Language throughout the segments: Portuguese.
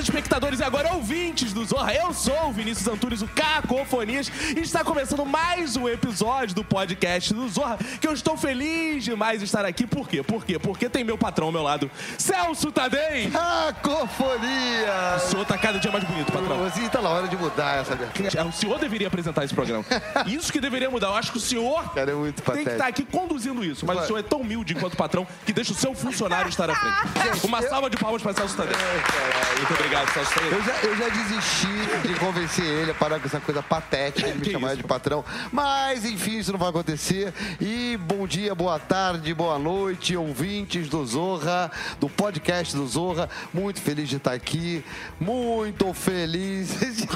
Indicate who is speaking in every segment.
Speaker 1: telespectadores e agora ouvintes do Zorra. Eu sou o Vinícius Antunes, o Cacofonias, e está começando mais um episódio do podcast do Zorra, que eu estou feliz demais de estar aqui. Por quê? Por quê? Porque tem meu patrão ao meu lado, Celso Tadei.
Speaker 2: Cacofonia!
Speaker 1: O senhor tá cada dia mais bonito, patrão.
Speaker 2: Assim, tá na hora de mudar essa abertura.
Speaker 1: O senhor deveria apresentar esse programa. Isso que deveria mudar. Eu acho que o senhor
Speaker 2: Cara, é muito
Speaker 1: tem que estar aqui conduzindo isso. Mas o senhor é tão humilde enquanto patrão que deixa o seu funcionário estar à frente. Uma salva de palmas para Celso Tadei. Muito obrigado, Celso Tadei.
Speaker 2: Eu já, eu já desisti de convencer ele a parar com essa coisa patética de me
Speaker 1: Que
Speaker 2: chamar
Speaker 1: isso?
Speaker 2: de patrão. Mas, enfim, isso não vai acontecer. E bom dia, boa tarde, boa noite, ouvintes do Zorra, do podcast do Zorra. Muito feliz de estar aqui. Muito feliz de,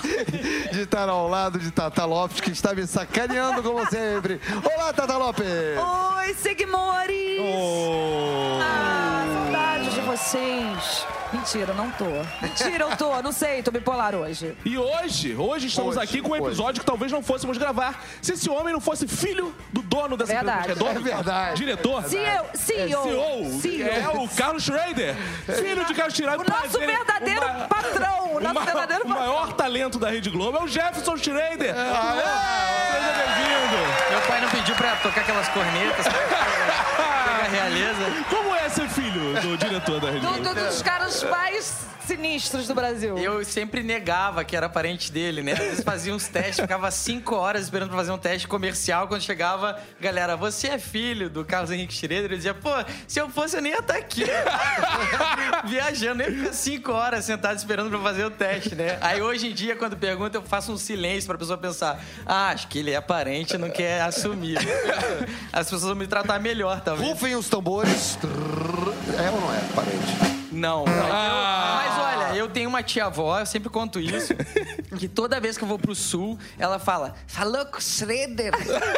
Speaker 2: de estar ao lado de Tata Lopes, que está me sacaneando como sempre. Olá, Tata Lopes!
Speaker 3: Oi, Sigmores!
Speaker 1: Oh.
Speaker 3: Ah, saudades de vocês. Mentira, não tô. Mentira, eu tô. Não sei, tô bipolar hoje.
Speaker 1: E hoje, hoje estamos
Speaker 2: Hoje,
Speaker 1: aqui com um
Speaker 2: hoje.
Speaker 1: episódio que talvez não fôssemos gravar se esse homem não fosse filho do dono dessa
Speaker 3: Verdade.
Speaker 1: empresa. É, dono,
Speaker 2: É verdade.
Speaker 1: Diretor.
Speaker 3: CEO, CEO.
Speaker 1: CEO.
Speaker 3: CEO.
Speaker 1: É o Carlos Schrader. Filho de Carlos Schrader.
Speaker 3: O nosso
Speaker 1: prazer,
Speaker 3: verdadeiro
Speaker 1: ma-
Speaker 3: patrão, o nosso
Speaker 1: ma-
Speaker 3: verdadeiro
Speaker 1: o
Speaker 3: patrão.
Speaker 1: maior talento da Rede Globo é o Jefferson Schrader.
Speaker 2: Ah,
Speaker 1: Seja bem-vindo.
Speaker 4: Meu pai não pediu pra tocar aquelas cornetas. Pega a realeza.
Speaker 1: Como é ser filho do diretor da Rede
Speaker 3: Do,
Speaker 1: Globo?
Speaker 3: do- dos caras mais sinistros do Brasil.
Speaker 4: Eu sempre negava que era parente dele, né? Às vezes fazia uns testes, ficava cinco horas esperando pra fazer um teste comercial. Quando chegava, galera, você é filho do Carlos Henrique Schroeder? Eu dizia, pô, se eu fosse, eu nem ia estar aqui. Viajando, eu ia ficar cinco horas sentado esperando pra fazer o teste, né? Aí hoje em dia, quando pergunta, eu faço um silêncio pra pessoa pensar, ah, acho que ele é parente, não quer assumir. As pessoas vão me tratar melhor, talvez.
Speaker 2: Rufem os tambores. É ou não é, parente?
Speaker 4: Não. Mas olha, eu tenho uma tia-avó, eu sempre conto isso, que toda vez que eu vou pro sul, ela fala, falou com Schroeder.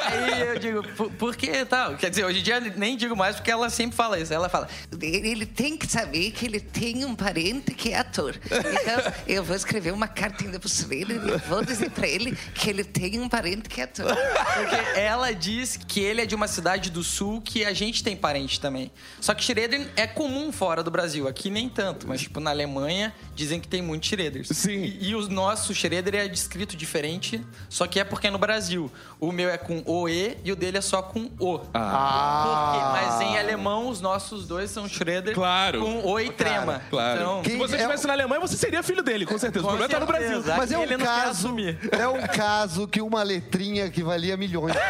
Speaker 4: Aí eu digo, por, por que tal? Quer dizer, hoje em dia nem digo mais porque ela sempre fala isso. Ela fala,
Speaker 5: Ele tem que saber que ele tem um parente que é ator. Então, eu vou escrever uma carta ainda pro Schroeder e vou dizer pra ele que ele tem um parente que é ator.
Speaker 4: porque ela diz que ele é de uma cidade do sul que a gente tem parente também. Só que Schroeder é comum fora do Brasil, aqui nem tanto, mas tipo na Alemanha dizem que tem muitos Schroeders.
Speaker 1: Sim.
Speaker 4: E, e o nosso Schroeder é descrito diferente, só que é porque é no Brasil. O meu é com OE e o dele é só com O.
Speaker 2: Ah.
Speaker 4: Porque- mas em alemão os nossos dois são Schroeder
Speaker 1: Claro.
Speaker 4: com O e trema.
Speaker 1: Claro.
Speaker 4: Então,
Speaker 1: Se você
Speaker 2: é
Speaker 1: estivesse
Speaker 2: o-
Speaker 1: na Alemanha, você seria filho dele, com certeza. o
Speaker 4: Com
Speaker 1: problema tá no Brasil.
Speaker 2: Mas é um caso. É um caso que uma letrinha que valia milhões.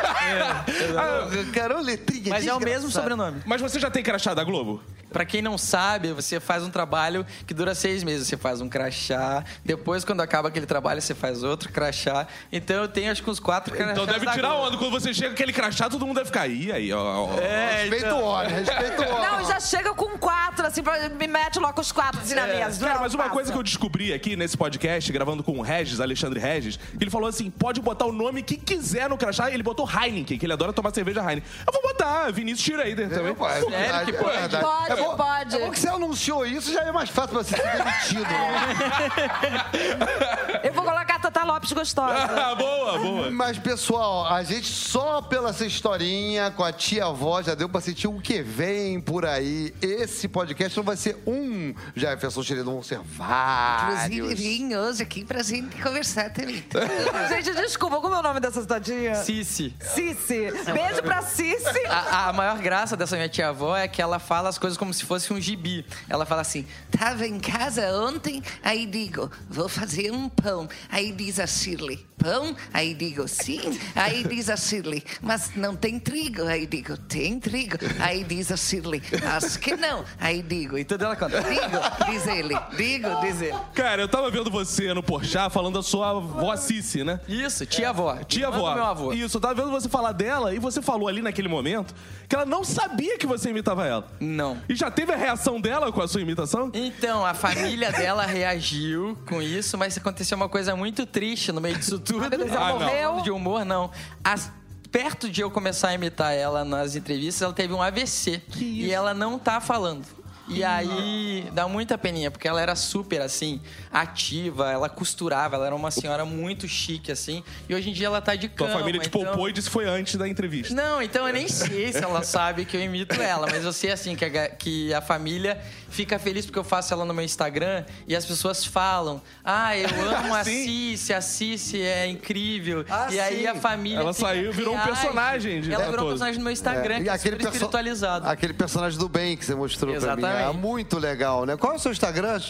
Speaker 2: É, Cara, uma letrinha
Speaker 4: mas é o mesmo sobrenome.
Speaker 1: Mas você já tem crachá da Globo?
Speaker 4: Pra quem não sabe, você faz um trabalho que dura seis meses. Você faz um crachá, depois, quando acaba aquele trabalho, você faz outro crachá. Então eu tenho acho que uns quatro crachás.
Speaker 1: Então deve tirar onda. Quando você chega com aquele crachá, todo mundo deve ficar. Ih, aí, ó. ó.
Speaker 4: É,
Speaker 2: Respeita
Speaker 4: então-
Speaker 2: o óleo, respeita o óleo.
Speaker 3: Não, já chega com quatro, assim, pra- me mete logo os quatro assim na mesa.
Speaker 1: Cara,
Speaker 3: Não,
Speaker 1: mas uma
Speaker 3: passa.
Speaker 1: coisa que eu descobri aqui nesse podcast, gravando com o Regis, Alexandre Regis, ele falou assim: pode botar o nome que quiser no crachá. Ele botou Heineken, que ele adora tomar cerveja Heineken. Eu vou botar Vinícius Schrader também.
Speaker 2: Pô, é verdade,
Speaker 4: que
Speaker 2: é
Speaker 4: pode?
Speaker 2: verdade.
Speaker 3: Pode,
Speaker 2: é bom,
Speaker 3: pode.
Speaker 2: É bom que você anunciou isso, já é mais fácil pra você ser demitido. Né?
Speaker 3: Eu vou gostosa.
Speaker 1: Ah, boa, boa.
Speaker 2: Mas, pessoal, a gente só pela essa historinha com a tia-avó já deu pra sentir o que vem por aí. Esse podcast não vai ser um Jefferson Schroeder, vão ser
Speaker 5: Inclusive,
Speaker 2: vários.
Speaker 5: vim hoje aqui pra gente conversar também.
Speaker 3: Gente, desculpa, como é o nome dessa tadinha?
Speaker 4: Cici.
Speaker 3: Cici. Beijo pra Cici.
Speaker 4: A, a maior graça dessa minha tia-avó é que ela fala as coisas como se fosse um gibi. Ela fala assim,
Speaker 5: Tava em casa ontem, aí digo, vou fazer um pão. Aí diz a Shirley, pão? Aí digo, sim. Aí diz a Shirley, mas não tem trigo. Aí digo, tem trigo. Aí diz a Shirley, acho que não. Aí digo,
Speaker 4: e tudo ela conta.
Speaker 5: digo, diz ele, digo, diz ele.
Speaker 1: Cara, eu tava vendo você no Porchat falando da sua avó Cici, né?
Speaker 4: Isso, tia-avó.
Speaker 1: Tia-avó.
Speaker 4: Irmã do meu avô.
Speaker 1: Isso, eu tava vendo você falar dela e você falou ali naquele momento que ela não sabia que você imitava ela.
Speaker 4: Não.
Speaker 1: E já teve a reação dela com a sua imitação?
Speaker 4: Então, a família dela reagiu com isso, mas aconteceu uma coisa muito triste no meio disso tudo.
Speaker 3: ela
Speaker 1: Ah, não.
Speaker 3: morreu?
Speaker 4: De humor, não. As- perto de eu começar a imitar ela nas entrevistas, ela teve um AVC. E ela não tá falando. E aí dá muita peninha, porque ela era super assim, ativa, ela costurava, ela era uma senhora muito chique, assim. E hoje em dia ela tá de
Speaker 1: Tua
Speaker 4: cama.
Speaker 1: família te
Speaker 4: então-
Speaker 1: poupou e disse que foi antes da entrevista.
Speaker 4: Não, então eu nem sei se ela sabe que eu imito ela, mas eu sei assim que a, que a família fica feliz porque eu faço ela no meu Instagram e as pessoas falam: Ah, eu amo a. Cici, a Cici é incrível.
Speaker 2: Ah,
Speaker 4: e aí
Speaker 2: sim.
Speaker 4: a família.
Speaker 1: Ela
Speaker 4: fica-
Speaker 1: saiu, virou um personagem de
Speaker 4: Ela virou um personagem no meu Instagram, que é super
Speaker 2: perso-
Speaker 4: espiritualizado.
Speaker 2: aquele personagem do bem que você mostrou pra mim. É muito legal, né? Qual é o seu Instagram,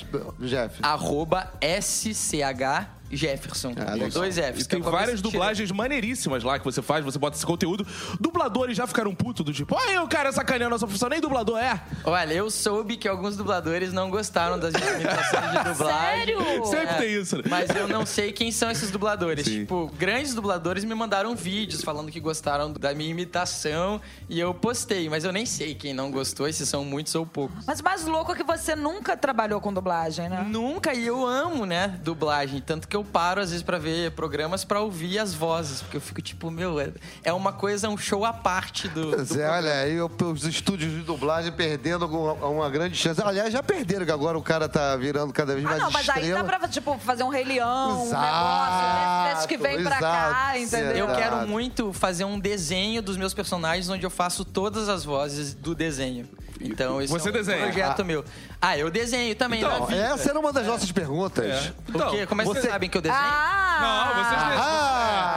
Speaker 2: Jeff?
Speaker 4: Arroba SCH Jefferson.
Speaker 2: Ah,
Speaker 4: com dois Fs.
Speaker 1: E
Speaker 4: que
Speaker 1: tem
Speaker 4: é
Speaker 1: várias dublagens maneiríssimas lá que você faz, você bota esse conteúdo. Dubladores já ficaram putos do tipo, olha o cara sacaneando a nossa profissão, nem dublador é.
Speaker 4: Olha, eu soube que alguns dubladores não gostaram das minhas imitações de dublagem.
Speaker 3: Sério?
Speaker 1: Sempre
Speaker 4: É,
Speaker 1: tem isso, né?
Speaker 4: Mas eu não sei quem são esses dubladores.
Speaker 1: Sim.
Speaker 4: Tipo, grandes dubladores me mandaram vídeos falando que gostaram da minha imitação e eu postei, mas eu nem sei quem não gostou, e se são muitos ou poucos.
Speaker 3: Mas o mais louco é que você nunca trabalhou com dublagem, né?
Speaker 4: Nunca, e eu amo, né, dublagem. Tanto que eu paro, às vezes, pra ver programas pra ouvir as vozes. Porque eu fico tipo, meu, é- é uma coisa, um show à parte do. do
Speaker 2: Pois é,
Speaker 4: programa.
Speaker 2: olha aí os estúdios de dublagem perdendo alguma- uma grande chance. Aliás, já perderam, que agora o cara tá virando cada vez
Speaker 3: Ah,
Speaker 2: mais
Speaker 3: não, mas aí
Speaker 2: estrela.
Speaker 3: dá pra, tipo, fazer um Rei Leão, um
Speaker 2: Exato,
Speaker 3: negócio desse que vem pra cá,
Speaker 2: exato.
Speaker 3: entendeu?
Speaker 4: Eu
Speaker 2: Exato.
Speaker 4: quero muito fazer um desenho dos meus personagens onde eu faço todas as vozes do desenho. Então, esse
Speaker 1: Você
Speaker 4: é um
Speaker 1: desenha?
Speaker 4: projeto meu. Ah, eu desenho também
Speaker 1: Então,
Speaker 4: vida.
Speaker 2: Essa era uma das nossas perguntas.
Speaker 1: É.
Speaker 4: Por quê? Como é que vocês
Speaker 2: você-
Speaker 4: sabem que eu desenho?
Speaker 3: Ah!
Speaker 1: Não, vocês
Speaker 2: Ah!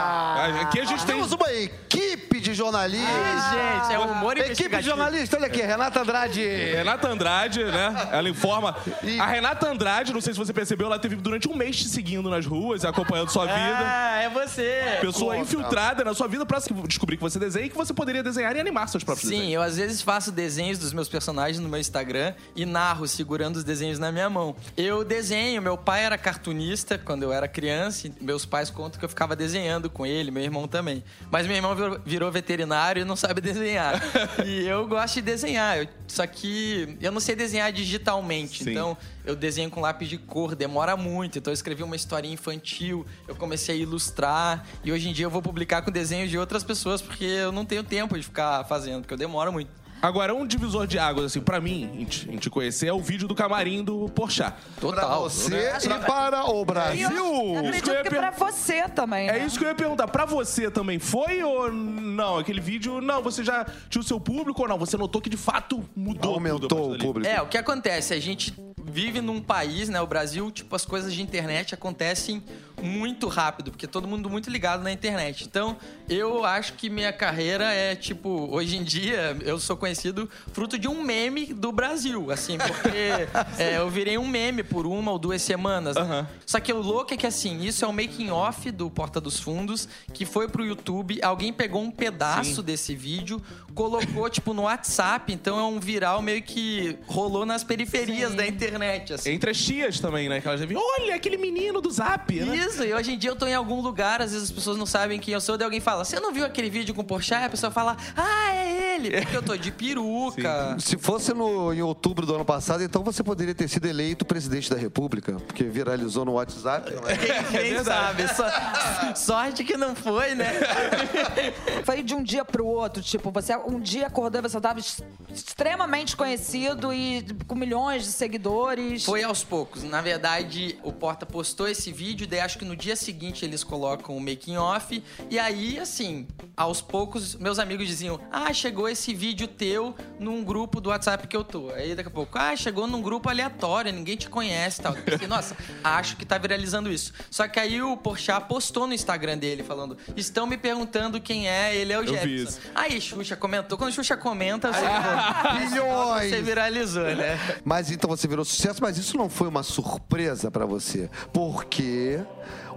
Speaker 1: Aqui a gente tem.
Speaker 2: Temos uma equipe de jornalistas.
Speaker 4: gente, é um humor
Speaker 2: Equipe de jornalistas, olha aqui, Renata Andrade.
Speaker 1: Renata Andrade, né? Ela informa.
Speaker 2: E-
Speaker 1: A Renata Andrade, não sei se você percebeu, ela teve durante um mês te seguindo nas ruas, acompanhando sua vida.
Speaker 4: Ah, é você.
Speaker 1: Pessoa
Speaker 2: Conta.
Speaker 1: infiltrada na sua vida pra descobrir que você desenha e que você poderia desenhar e animar seus próprios
Speaker 4: Sim,
Speaker 1: desenhos.
Speaker 4: eu às vezes faço desenhos dos meus personagens no meu Instagram e narro segurando os desenhos na minha mão. Eu desenho, meu pai era cartunista quando eu era criança, e meus pais contam que eu ficava desenhando com ele, meu irmão também. Mas meu irmão virou, virou veterinário e não sabe desenhar. e eu gosto de desenhar, eu- só que eu não sei desenhar digitalmente,
Speaker 1: Sim.
Speaker 4: então eu desenho com lápis de cor, demora muito. Então eu escrevi uma historinha infantil, eu comecei a ilustrar e hoje em dia eu vou publicar com desenhos de outras pessoas porque eu não tenho tempo de ficar fazendo, porque eu demoro muito.
Speaker 1: Agora, um divisor de águas, assim, pra mim, em te, em te conhecer, é o vídeo do camarim do Porchat.
Speaker 2: Pra
Speaker 4: Total.
Speaker 2: você
Speaker 1: né?
Speaker 2: e para o
Speaker 3: eu
Speaker 2: Brasil.
Speaker 1: Isso que eu
Speaker 3: acredito
Speaker 1: ia
Speaker 3: que
Speaker 1: per-
Speaker 3: pra você também, né?
Speaker 1: É isso que eu ia perguntar. Pra você também foi ou não? Aquele vídeo, não, você já tinha o seu público ou não? Você notou que de fato mudou
Speaker 2: Aumentou
Speaker 1: partir
Speaker 2: o público.
Speaker 4: É, o que acontece? A gente vive num país, né? O Brasil, tipo, as coisas de internet acontecem muito rápido, porque todo mundo muito ligado na internet. Então, eu acho que minha carreira é, tipo, hoje em dia, eu sou conhecido fruto de um meme do Brasil, assim, porque é, eu virei um meme por uma ou duas semanas. né?
Speaker 1: Aham.
Speaker 4: Só que o louco é que, assim, isso é o making off do Porta dos Fundos, que foi pro YouTube, alguém pegou um pedaço desse vídeo, colocou, tipo, no WhatsApp, então é um viral meio que rolou nas periferias
Speaker 3: Sim.
Speaker 4: da internet, assim.
Speaker 1: Entre as tias também, né? Que elas devem, olha, aquele menino do Zap, né?
Speaker 4: Isso, e hoje em dia eu tô em algum lugar, às vezes as pessoas não sabem quem eu sou, daí alguém fala, você não viu aquele vídeo com o Porchat? A pessoa fala, ah, é ele, porque eu tô de peruca.
Speaker 2: Se fosse no, em outubro do ano passado, então você poderia ter sido eleito presidente da República, porque viralizou no WhatsApp. Não é?
Speaker 4: Quem sabe? Só- sorte que não foi, né?
Speaker 3: Foi de um dia pro outro, tipo, você um dia acordou e você tava extremamente conhecido e com milhões de seguidores.
Speaker 4: Foi aos poucos. Na verdade, o Porta postou esse vídeo, daí acho que no dia seguinte eles colocam o making off. E aí, assim, aos poucos, meus amigos diziam: Ah, chegou esse vídeo teu num grupo do WhatsApp que eu tô. Aí daqui a pouco, ah, chegou num grupo aleatório, ninguém te conhece e tal. Eu pensei, nossa, acho que tá viralizando isso. Só que aí o Porchat postou no Instagram dele falando: estão me perguntando quem é, ele é o Jefferson.
Speaker 1: isso.
Speaker 4: Aí Xuxa comentou. Quando Xuxa comenta, você,
Speaker 2: Milhões!
Speaker 4: você viralizou, né?
Speaker 2: Mas então você virou sucesso, mas isso não foi uma surpresa pra você, porque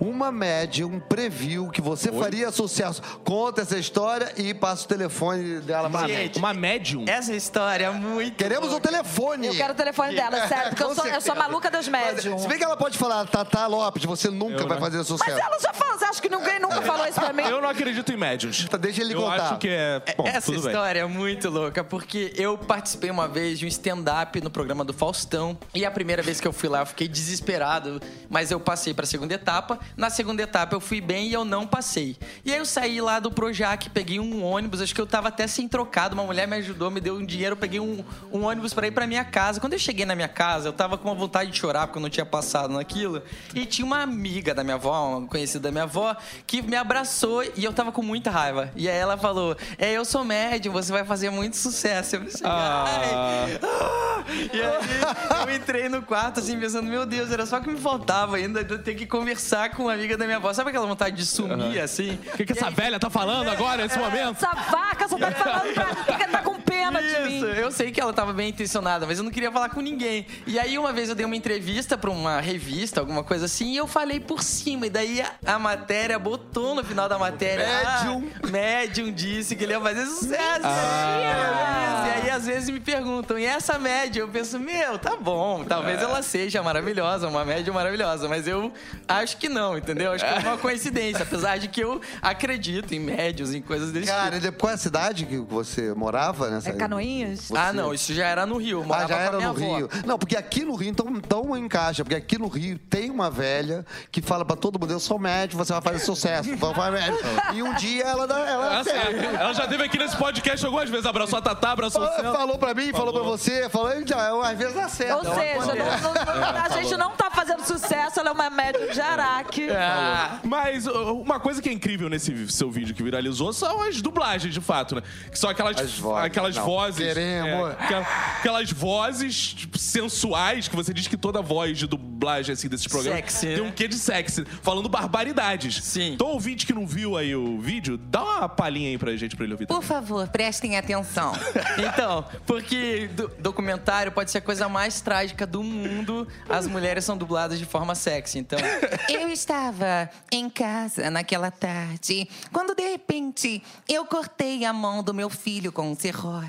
Speaker 2: uma médium previu que você faria sucesso. Conta essa história e passa o telefone dela pra
Speaker 4: Gente.
Speaker 1: Uma médium.
Speaker 4: Essa história é muito.
Speaker 2: Queremos o telefone.
Speaker 3: Eu quero o telefone dela, sério, porque eu sou, eu sou maluca das médiums.
Speaker 2: Se bem que ela pode falar, Tata Lopes, você nunca
Speaker 1: Eu,
Speaker 2: vai
Speaker 1: né?
Speaker 2: fazer sucesso.
Speaker 3: Mas ela já falou, você acha que ninguém nunca falou isso pra mim?
Speaker 1: Eu não acredito em médiums.
Speaker 2: Tá, deixa ele
Speaker 1: eu
Speaker 2: contar.
Speaker 1: acho que é. Bom,
Speaker 4: Essa
Speaker 1: tudo bem.
Speaker 4: história é muito louca, porque eu participei uma vez de um stand-up no programa do Faustão. E a primeira vez que eu fui lá, eu fiquei desesperado, mas eu passei pra segunda etapa. Na segunda etapa eu fui bem e eu não passei. E aí eu saí lá do Projac, peguei um ônibus, acho que eu tava até sem trocado, uma mulher me ajudou, me deu um dinheiro, eu peguei um, um ônibus para ir pra minha casa. Quando eu cheguei na minha casa, eu tava com uma vontade de chorar porque eu não tinha passado naquilo. E tinha uma amiga da minha avó, uma conhecida da minha avó, que me abraçou e eu tava com muita raiva. E aí ela falou: É, eu sou médium, você vai fazer muito sucesso. Eu pensei, ai. ah. E aí eu entrei no quarto assim, pensando, meu Deus, era só que me faltava ainda de eu ter que conversar com uma amiga da minha avó. Sabe aquela vontade de sumir assim?
Speaker 1: O que, que essa velha tá falando agora, nesse momento?
Speaker 3: Essa vaca só tá falando pra mim que tá com pena de mim.
Speaker 4: Isso, eu sei que ela tava bem intencionada, mas eu não queria falar com ninguém. E aí, uma vez eu dei uma entrevista pra uma revista, alguma coisa assim, e eu falei por cima. E daí a, a matéria botou no final da matéria.
Speaker 2: Médium.
Speaker 4: Ah, médium disse que ele ia fazer sucesso.
Speaker 3: Ah.
Speaker 4: E aí, às vezes, me perguntam, e essa médium? Eu penso, meu, tá bom, talvez ela seja maravilhosa, uma médium maravilhosa, mas eu acho que não, entendeu? Acho que é uma coincidência, apesar de que eu acredito em médios, em coisas desse tipo.
Speaker 2: Cara, e depois, qual é a cidade que você morava nessa?
Speaker 3: É Canoinhas?
Speaker 4: Ah, não, isso já era no Rio. eu
Speaker 2: Ah, já era no
Speaker 4: avó.
Speaker 2: Rio. Não, porque aqui no Rio, então, então encaixa. Porque aqui no Rio tem uma velha que fala pra todo mundo: eu sou médico, você vai fazer sucesso. Vamos fazer médico. E um dia ela dá. Ela,
Speaker 1: Ela, ela já teve aqui nesse podcast algumas vezes. Abraçou a Tatá, abraçou o Celso.
Speaker 2: falou pra mim, falou, pra você, falou, então, às vezes dá certo.
Speaker 3: Ou seja, não- não- não- a gente não tá fazendo sucesso, ela é uma médium de Araque.
Speaker 4: Ah,
Speaker 1: Mas uh, uma coisa que é incrível nesse seu vídeo que viralizou são as dublagens, de fato, né? Que são aquelas,
Speaker 2: As vozes.
Speaker 1: Aquelas
Speaker 2: Não,
Speaker 1: vozes.
Speaker 2: queremos.
Speaker 1: é, aquela- aquelas vozes tipo, sensuais que você diz que toda voz de dublagem assim, desses programas
Speaker 4: Sexy,
Speaker 1: tem
Speaker 4: né?
Speaker 1: um quê de sexy, falando barbaridades.
Speaker 4: Sim.
Speaker 1: Então, ouvinte que não viu aí o vídeo, dá uma palhinha aí pra gente pra ele ouvir.
Speaker 5: Por
Speaker 1: também.
Speaker 5: favor, prestem atenção.
Speaker 4: Então, porque do- documentário pode ser a coisa mais trágica do mundo. As mulheres são dubladas de forma sexy. Então,
Speaker 5: Eu estava em casa naquela tarde, quando de repente eu cortei a mão do meu filho com um serrote.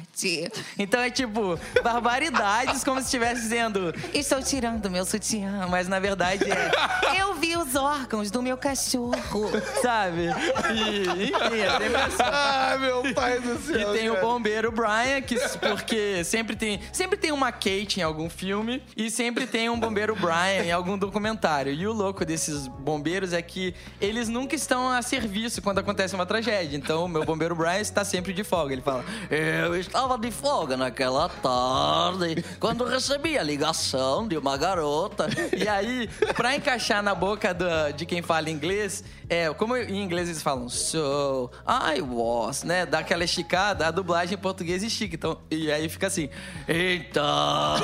Speaker 4: Então é tipo barbaridades, como se estivesse dizendo.
Speaker 5: Estou tirando meu sutiã, mas na verdade é. Eu vi os órgãos do meu cachorro.
Speaker 4: Sabe? E, enfim, é sempre assim.
Speaker 2: Ai, meu pai do céu.
Speaker 4: E tem o
Speaker 2: cara.
Speaker 4: bombeiro Brian, que porque sempre tem, sempre tem uma Kate em algum filme e sempre tem um bombeiro Brian em algum documentário. E o louco desses bombeiros é que eles nunca estão a serviço quando acontece uma tragédia. Então, o meu bombeiro Brian está sempre de folga. Ele fala: Eu estava de folga naquela tarde quando recebi a ligação de uma garota. E aí, pra encaixar na boca do- de quem fala inglês, é, como em inglês eles falam so, I was, né? Dá aquela esticada, a dublagem em português estica. Então, e aí fica assim. Então,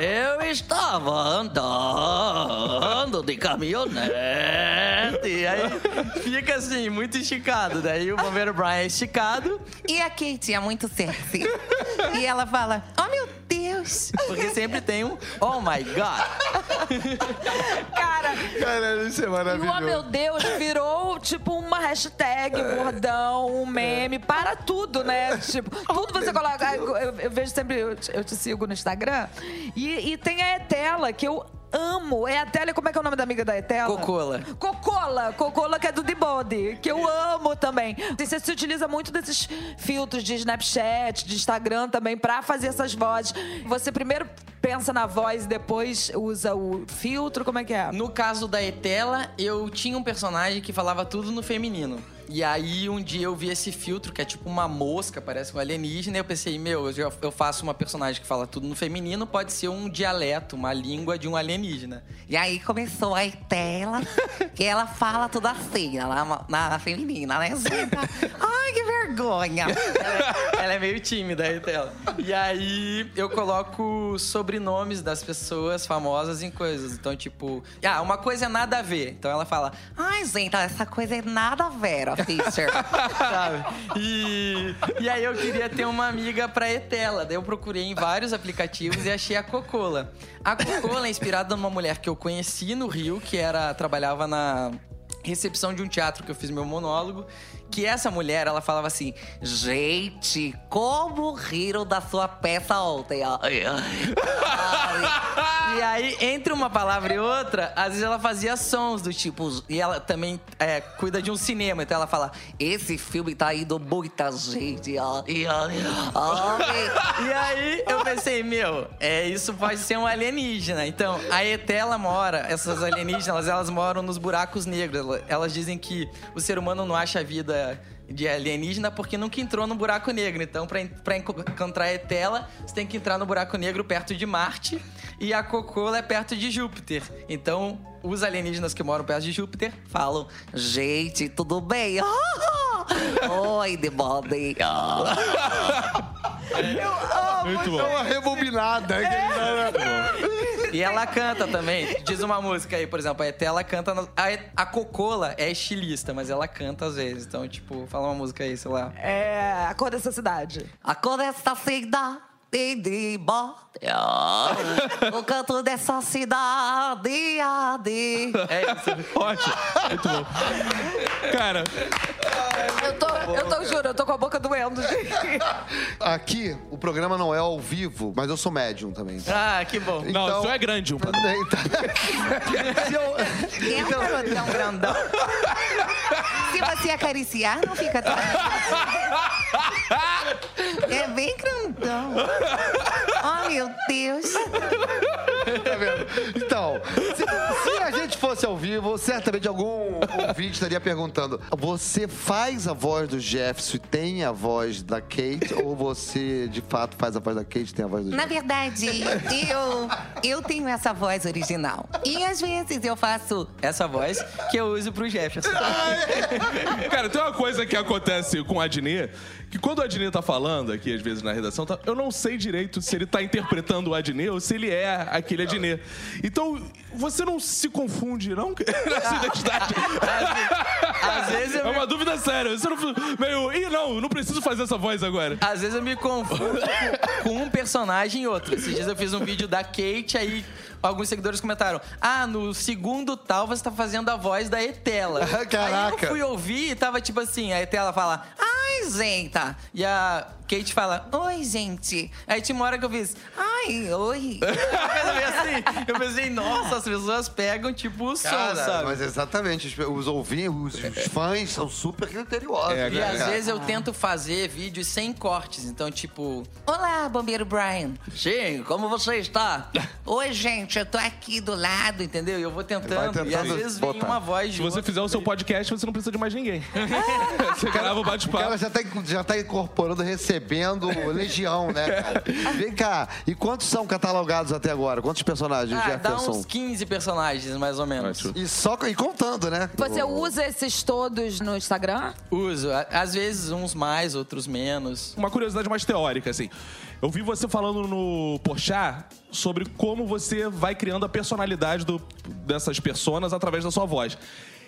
Speaker 4: eu estava andando de caminhonete. E aí fica assim, muito esticado. Daí o bombeiro Brian é esticado,
Speaker 5: E a Kate é muito sexy. E ela fala: Oh meu Deus!
Speaker 4: porque sempre tem um Oh my God.
Speaker 3: Cara,
Speaker 2: Caralho, isso é
Speaker 3: e o
Speaker 2: maravilhoso.
Speaker 3: oh, meu Deus virou tipo uma hashtag, um bordão, um meme, para tudo, né? Tipo, tudo você coloca. Eu, eu vejo sempre, eu te, eu te sigo no Instagram, e, e tem a Etela, que eu amo. É a Etela, como é que é o nome da amiga da Etela?
Speaker 4: Cocola.
Speaker 3: Cocola, Cocola que é do The Body, que eu amo também. Você se utiliza muito desses filtros de Snapchat, de Instagram também, pra fazer essas vozes. Você primeiro pensa na voz e depois usa o filtro, como é que é?
Speaker 4: No caso da Etela, eu tinha um personagem que falava tudo no feminino. E aí, um dia eu vi esse filtro, que é tipo uma mosca, parece um alienígena, e eu pensei, meu, eu, eu faço uma personagem que fala tudo no feminino, pode ser um dialeto, uma língua de um alienígena.
Speaker 5: E aí começou a Estela, que ela fala tudo assim, na, na, na feminina, né? Ai, que vergonha!
Speaker 4: Ela, ela é meio tímida, a Etela. E aí, eu coloco sobrenomes das pessoas famosas em coisas. Então, tipo, ah, uma coisa é nada a ver. Então ela fala,
Speaker 5: Ai, gente, essa coisa é nada a ver,
Speaker 4: sabe? E, e aí eu queria ter uma amiga pra Etela. Daí eu procurei em vários aplicativos e achei a Cocola. A Cocola é inspirada numa mulher que eu conheci no Rio, que era trabalhava na recepção de um teatro que eu fiz meu monólogo, que essa mulher, ela falava assim:
Speaker 5: Gente, como riram da sua peça ontem, ó.
Speaker 4: E aí, entre uma palavra e outra, às vezes ela fazia sons do tipo. E ela também é, cuida de um cinema, então ela fala.
Speaker 5: Esse filme tá indo muita gente, ó. E,
Speaker 4: E aí eu pensei, meu, é, isso pode ser um alienígena. Então, a ET, ela mora, essas alienígenas, elas moram nos buracos negros. Elas dizem que o ser humano não acha a vida de alienígena porque nunca entrou no buraco negro. Então, enco- encontrar Etela, você tem que entrar no buraco negro perto de Marte e a Cocola é perto de Júpiter. Então, os alienígenas que moram perto de Júpiter falam
Speaker 5: Gente, tudo bem? Oi, The Body.
Speaker 1: Muito bom.
Speaker 2: É uma rebobinada.
Speaker 4: E ela canta também. Diz uma música aí, por exemplo, a Eté, ela canta. no- A, a Cocola é estilista, mas ela canta às vezes. Então, tipo, fala uma música aí, sei lá.
Speaker 3: É a cor dessa cidade.
Speaker 5: A cor dessa cidade de bode. O canto dessa cidade. ade.
Speaker 4: É isso.
Speaker 1: Ótimo. Muito bom. Cara,
Speaker 3: Eu tô, eu tô, juro, eu tô com a boca doendo. gente.
Speaker 2: Aqui, o programa não é ao vivo, mas eu sou médium também.
Speaker 4: Ah, que bom.
Speaker 1: não,
Speaker 2: Então-
Speaker 1: isso é grande. Um
Speaker 2: Se eu-
Speaker 5: É um garotão grandão. Se você acariciar, não fica tão. Grandão. Oh, meu Deus.
Speaker 2: Tá vendo? Então, se, se a gente fosse ao vivo, certamente algum ouvinte estaria perguntando: você faz a voz do Jefferson e tem a voz da Kate? Ou você, de fato, faz a voz da Kate e tem a voz do
Speaker 5: Na
Speaker 2: Jefferson?
Speaker 5: verdade, eu, eu tenho essa voz original. E às vezes eu faço.
Speaker 4: Essa voz que eu uso pro Jefferson.
Speaker 1: Cara, tem uma coisa que acontece com o Adnet, que quando o Adnet tá falando aqui, às vezes, na redação, tá- eu não sei direito se ele tá interpretando o Adnet ou se ele é aquele Adnet. Então, você não se confunde, não? Nessa identidade.
Speaker 4: Às vezes eu
Speaker 1: É
Speaker 4: me,
Speaker 1: uma dúvida séria. Você não meio. Ih, não, não preciso fazer essa voz agora.
Speaker 4: às vezes eu me confundo com, com um personagem e outro. Esses dias eu fiz um vídeo da Kate, aí alguns seguidores comentaram: Ah, no segundo tal você tá fazendo a voz da Etela. Aí
Speaker 2: Caraca.
Speaker 4: eu fui ouvir e tava tipo assim: a Etela fala, ai, gente. E a Kate fala,
Speaker 5: Oi, gente.
Speaker 4: Aí tinha uma hora que eu fiz,
Speaker 5: Ai, oi.
Speaker 4: Assim. Eu pensei, nossa, as pessoas pegam tipo o som,
Speaker 2: Cara,
Speaker 4: sabe?
Speaker 2: mas exatamente, os, ouvintes, os, os fãs são super criteriosos.
Speaker 1: É,
Speaker 4: E
Speaker 2: né,
Speaker 4: às
Speaker 2: cara?
Speaker 4: vezes eu tento fazer vídeos sem cortes. Então, tipo,
Speaker 5: Olá, bombeiro Brian.
Speaker 4: sim, como você está?
Speaker 5: Oi, gente, eu tô aqui do lado.
Speaker 4: Entendeu? E eu vou tentando. E às vezes vem
Speaker 2: botar.
Speaker 4: uma voz de
Speaker 1: Se você fizer o seu podcast, você não precisa de mais ninguém. você grava o
Speaker 2: O cara
Speaker 1: bate-papo.
Speaker 2: já tá, já tá incorporando, recebendo legião, né, cara? Vem cá, e quantos são catalogados até agora? Quantos personagens,
Speaker 4: Ah, dá
Speaker 2: Jefferson?
Speaker 4: uns 15 personagens, mais ou menos.
Speaker 2: E só e contando, né?
Speaker 3: Você usa esses todos no Instagram?
Speaker 4: Uso. Às vezes uns mais, outros menos.
Speaker 1: Uma curiosidade mais teórica, assim. Eu vi você falando no Porchat sobre como você vai criando a personalidade do- dessas personas através da sua voz.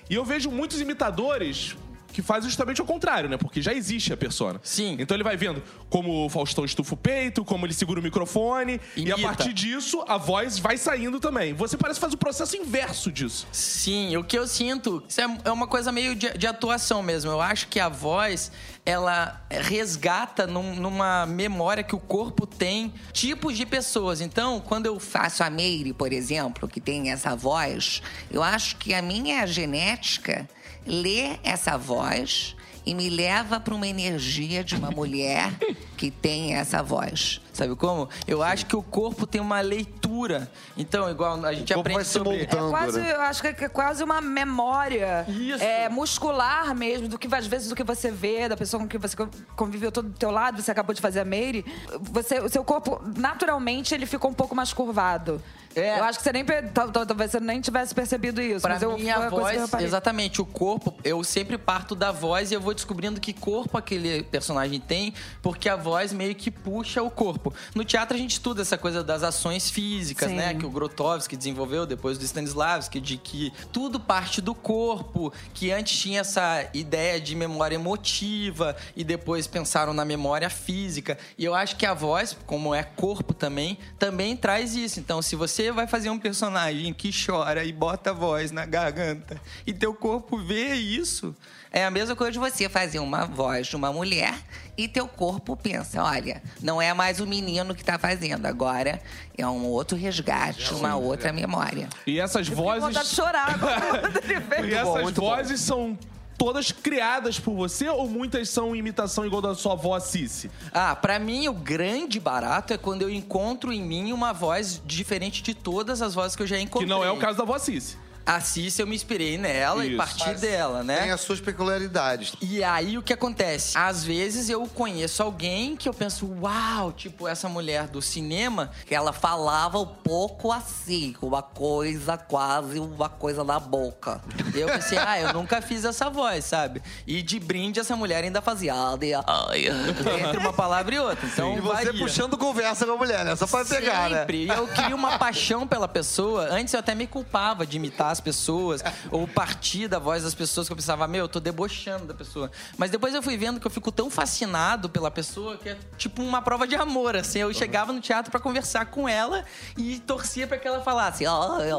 Speaker 1: E eu vejo muitos imitadores que fazem justamente o contrário, né? Porque já existe a persona.
Speaker 4: Sim.
Speaker 1: Então ele vai vendo como o Faustão estufa o peito, como ele segura o microfone. E a
Speaker 4: Imita.
Speaker 1: partir disso, a voz vai saindo também. Você parece que faz o processo inverso disso.
Speaker 4: Sim, o que eu sinto, isso é é uma coisa meio de, de atuação mesmo. Eu acho que a voz, ela resgata num- numa memória que o corpo tem tipos de pessoas. Então, quando eu faço.
Speaker 5: A Meire, por exemplo, que tem essa voz. Eu acho que a minha genética lê essa voz e me leva para uma energia de uma mulher que tem essa voz.
Speaker 4: Sabe como? Eu acho que o corpo tem uma leitura. Então, igual a gente
Speaker 2: O corpo
Speaker 4: aprende
Speaker 2: vai se
Speaker 4: sobre.
Speaker 2: moldando.
Speaker 3: É quase,
Speaker 2: né?
Speaker 3: eu acho que é quase uma memória
Speaker 4: Isso.
Speaker 3: é, muscular mesmo, do que às vezes do que você vê, da pessoa com que você conviveu todo do teu lado, você acabou de fazer a Meire, você, o seu corpo, naturalmente, ele ficou um pouco mais curvado.
Speaker 4: É.
Speaker 3: Eu acho que você nem, talvez você nem tivesse percebido isso.
Speaker 4: Pra
Speaker 3: mas eu,
Speaker 4: mim, a voz, exatamente, o corpo, eu sempre parto da voz e eu vou descobrindo que corpo aquele personagem tem, porque a voz voz meio que puxa o corpo. No teatro a gente estuda essa coisa das ações físicas,
Speaker 3: Sim.
Speaker 4: né? Que o Grotowski desenvolveu depois do Stanislavski, de que tudo parte do corpo, que antes tinha essa ideia de memória emotiva e depois pensaram na memória física. E eu acho que a voz, como é corpo também, também traz isso. Então, se você vai fazer um personagem que chora e bota a voz na garganta e teu corpo vê isso,
Speaker 5: É a mesma coisa de você fazer uma voz de uma mulher e teu corpo pensa, olha, não é mais o menino que tá fazendo, agora é um outro resgate, uma outra memória.
Speaker 1: E essas
Speaker 3: Fiquei com vontade de
Speaker 1: vozes.
Speaker 3: chorar fez.
Speaker 1: E essas
Speaker 2: bom.
Speaker 1: vozes são todas criadas por você ou muitas são imitação igual da sua avó Cici?
Speaker 4: Ah, pra mim o grande barato é quando eu encontro em mim uma voz diferente de todas as vozes que eu já
Speaker 1: Que
Speaker 4: encontrei.
Speaker 1: não é o caso da avó Cici.
Speaker 4: A Cici eu me inspirei nela
Speaker 1: Isso.
Speaker 4: e parti
Speaker 2: Mas
Speaker 4: dela, né?
Speaker 2: Tem as suas peculiaridades.
Speaker 4: E aí o que acontece? Às vezes eu conheço alguém que eu penso, uau, tipo essa mulher do cinema,
Speaker 5: Que ela falava um pouco assim, uma coisa quase uma coisa na boca.
Speaker 4: E eu pensei, ah, eu nunca fiz essa voz, sabe? E de brinde essa mulher ainda fazia entre uma palavra e outra. Então
Speaker 2: E você
Speaker 4: varia.
Speaker 2: puxando conversa com a mulher, né? Só pra pegar, né?
Speaker 4: Sempre. E eu crio uma paixão pela pessoa. Antes eu até me culpava de imitar as pessoas ou partir da voz das pessoas que eu pensava, meu, eu tô debochando da pessoa. Mas depois eu fui vendo que eu fico tão fascinado pela pessoa que é tipo uma prova de amor, assim. Eu chegava no teatro pra conversar com ela e torcia pra que ela falasse, ó,
Speaker 1: É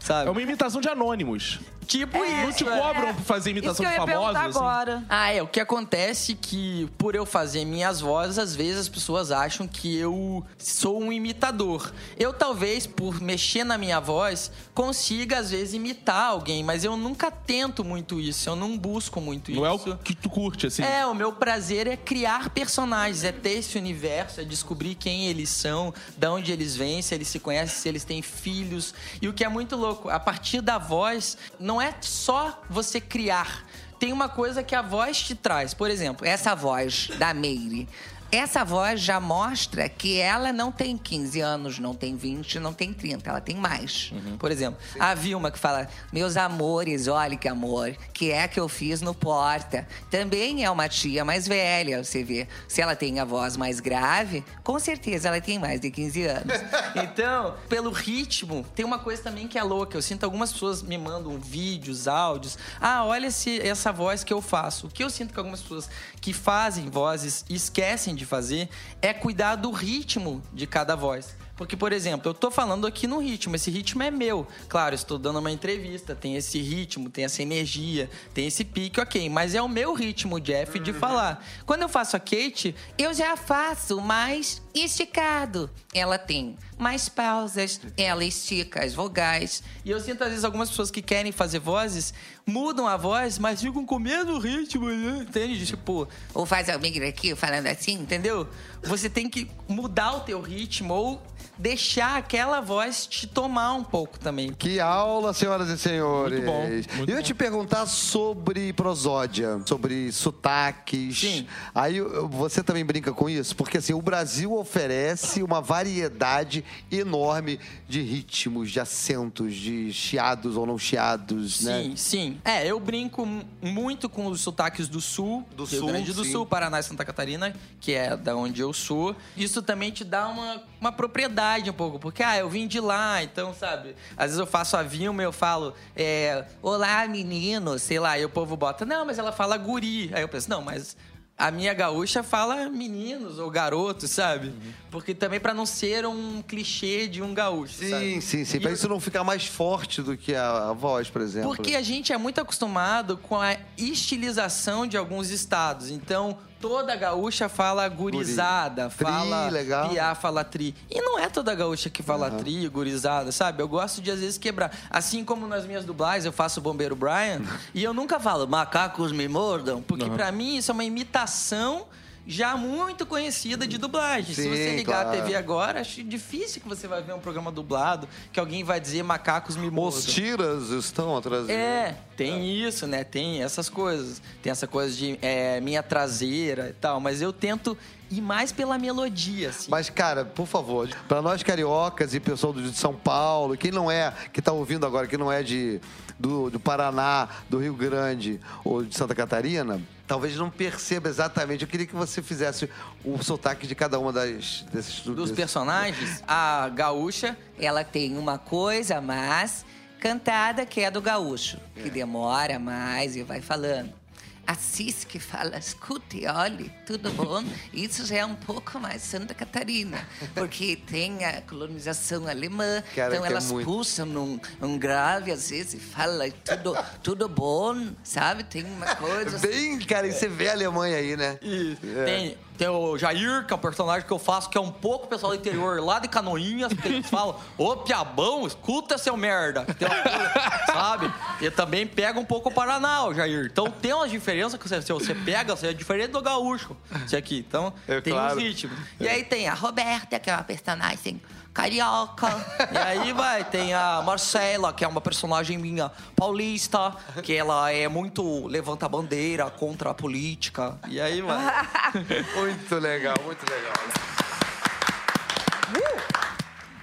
Speaker 4: sabe?
Speaker 1: uma imitação de anônimos.
Speaker 4: Tipo
Speaker 1: Não
Speaker 4: isso.
Speaker 1: te
Speaker 4: é.
Speaker 1: cobram pra fazer
Speaker 3: Isso
Speaker 1: imitação
Speaker 3: que eu
Speaker 1: de
Speaker 3: ia
Speaker 1: famosos?
Speaker 3: perguntar
Speaker 1: assim?
Speaker 3: agora.
Speaker 4: Ah, é. O que acontece é que, por eu fazer minhas vozes, às vezes as pessoas acham que eu sou um imitador. Eu, talvez, por mexer na minha voz, consiga, às vezes, imitar alguém, mas eu nunca tento muito isso. Eu não busco muito
Speaker 1: Não é
Speaker 4: isso.
Speaker 1: o que tu curte, assim.
Speaker 4: É, o meu prazer é criar personagens, é ter esse universo, é descobrir quem eles são, de onde eles vêm, se eles se conhecem, se eles têm filhos. E o que é muito louco, a partir da voz, não é só você criar. Tem uma coisa que a voz te traz. Por exemplo,
Speaker 5: Essa voz da Meire. Essa voz já mostra que ela não tem 15 anos, não tem 20, não tem 30, ela tem mais.
Speaker 4: Por exemplo, a Vilma que fala:
Speaker 5: Meus amores, olha que amor, que é que eu fiz no Porta. Também é uma tia mais velha, você vê. Se ela tem a voz mais grave, com certeza ela tem mais de 15 anos.
Speaker 4: Então, pelo ritmo, tem uma coisa também que é louca. Eu sinto algumas pessoas me mandam vídeos, áudios. Ah, olha esse, essa voz que eu faço. O que eu sinto que algumas pessoas que fazem vozes esquecem de fazer é cuidar do ritmo de cada voz. Porque, por exemplo, eu tô falando aqui no ritmo, esse ritmo é meu. Claro, estou dando uma entrevista, tem esse ritmo, tem essa energia, tem esse pique, ok. Mas é o meu ritmo, Jeff, de falar. Quando eu faço a Kate,
Speaker 5: Eu já faço mais esticado. Ela tem mais pausas, ela estica as vogais.
Speaker 4: E eu sinto, às vezes, algumas pessoas que querem fazer vozes, mudam a voz, mas ficam com medo do ritmo, né? Entende? Tipo,
Speaker 5: Ou faz alguém aqui falando assim,
Speaker 4: entendeu? Você tem que mudar o teu ritmo ou deixar aquela voz te tomar um pouco também.
Speaker 2: Que aula, senhoras e senhores.
Speaker 1: Muito bom, muito
Speaker 2: eu ia te perguntar sobre prosódia, sobre sotaques.
Speaker 4: Sim.
Speaker 2: Aí você também brinca com isso? Porque assim, o Brasil oferece uma variedade enorme de ritmos, de acentos, de chiados ou não chiados, né?
Speaker 4: Sim, sim. É, eu brinco muito com os sotaques do Sul,
Speaker 2: Do
Speaker 4: Rio
Speaker 2: Sul,
Speaker 4: Grande do
Speaker 2: sim.
Speaker 4: Sul, Paraná e Santa Catarina, que é da onde eu sou. Isso também te dá uma, uma propriedade um pouco, porque, ah, eu vim de lá, então, sabe? Às vezes eu faço a Vilma e eu falo, é, olá, menino, sei lá, e o povo bota, não, mas ela fala guri. Aí eu penso, não, mas a minha gaúcha fala meninos ou garotos, sabe?
Speaker 2: Uhum.
Speaker 4: Porque também pra não ser um clichê de um gaúcho,
Speaker 2: Sim,
Speaker 4: sabe?
Speaker 2: sim, sim. Pra
Speaker 4: eu-
Speaker 2: isso não ficar mais forte do que a, a voz, por exemplo.
Speaker 4: porque a gente é muito acostumado com a estilização de alguns estados. Então, toda gaúcha fala gurizada,
Speaker 2: Tri,
Speaker 4: fala
Speaker 2: legal.
Speaker 4: piá, fala tri. E não é toda gaúcha que fala tri, gurizada, sabe? Eu gosto de, às vezes, quebrar. Assim como nas minhas dublagens, eu faço o Bombeiro Brian, e eu nunca falo macacos me mordam, porque pra mim isso é uma imitação já muito conhecida de dublagem. Se
Speaker 2: Sim,
Speaker 4: você ligar
Speaker 2: claro.
Speaker 4: a TV agora, acho difícil que você vai ver um programa dublado que alguém vai dizer macacos me mordam.
Speaker 2: Os tiras estão atrás.
Speaker 4: É, tem isso, né? Tem essas coisas. Tem essa coisa de é, minha traseira e tal. Mas eu tento ir mais pela melodia, assim.
Speaker 2: Mas, cara, por favor, para nós cariocas e pessoal de São Paulo, quem não é, que tá ouvindo agora, que não é de do, do Paraná, do Rio Grande ou de Santa Catarina, talvez não perceba exatamente. Eu queria que você fizesse o sotaque de cada uma das desses
Speaker 4: Dos
Speaker 2: desses-
Speaker 4: personagens, a gaúcha,
Speaker 5: Ela tem uma coisa mais cantada que é do gaúcho, que demora mais e vai falando. A Cis que fala, escute, olhe, tudo bom? Isso já é um pouco mais Santa Catarina, porque tem a colonização alemã,
Speaker 2: Cara,
Speaker 5: então
Speaker 2: é
Speaker 5: elas
Speaker 2: muito.
Speaker 5: puxam num, um grave às vezes e fala tudo, tudo bom, sabe? Tem uma coisa assim.
Speaker 2: Bem, cara, e você vê a Alemanha aí, né?
Speaker 4: E
Speaker 2: É.
Speaker 4: tem, tem o Jair, que é um personagem que eu faço, que é um pouco o pessoal do interior, lá de Canoinhas, que eles falam, ô piabão, escuta seu merda. Tem uma sabe? E também pega um pouco o Paraná, o Jair. Então tem umas diferenças que você, se você pega, você é diferente do gaúcho. Isso aqui. Então
Speaker 2: É
Speaker 4: tem
Speaker 2: claro.
Speaker 4: uns ritmos.
Speaker 5: E aí tem a Roberta, que é uma personagem carioca.
Speaker 4: E aí vai, tem a Marcela, que é uma personagem minha paulista, que ela é muito levanta bandeira contra a política. E aí vai.
Speaker 2: Muito legal, muito legal.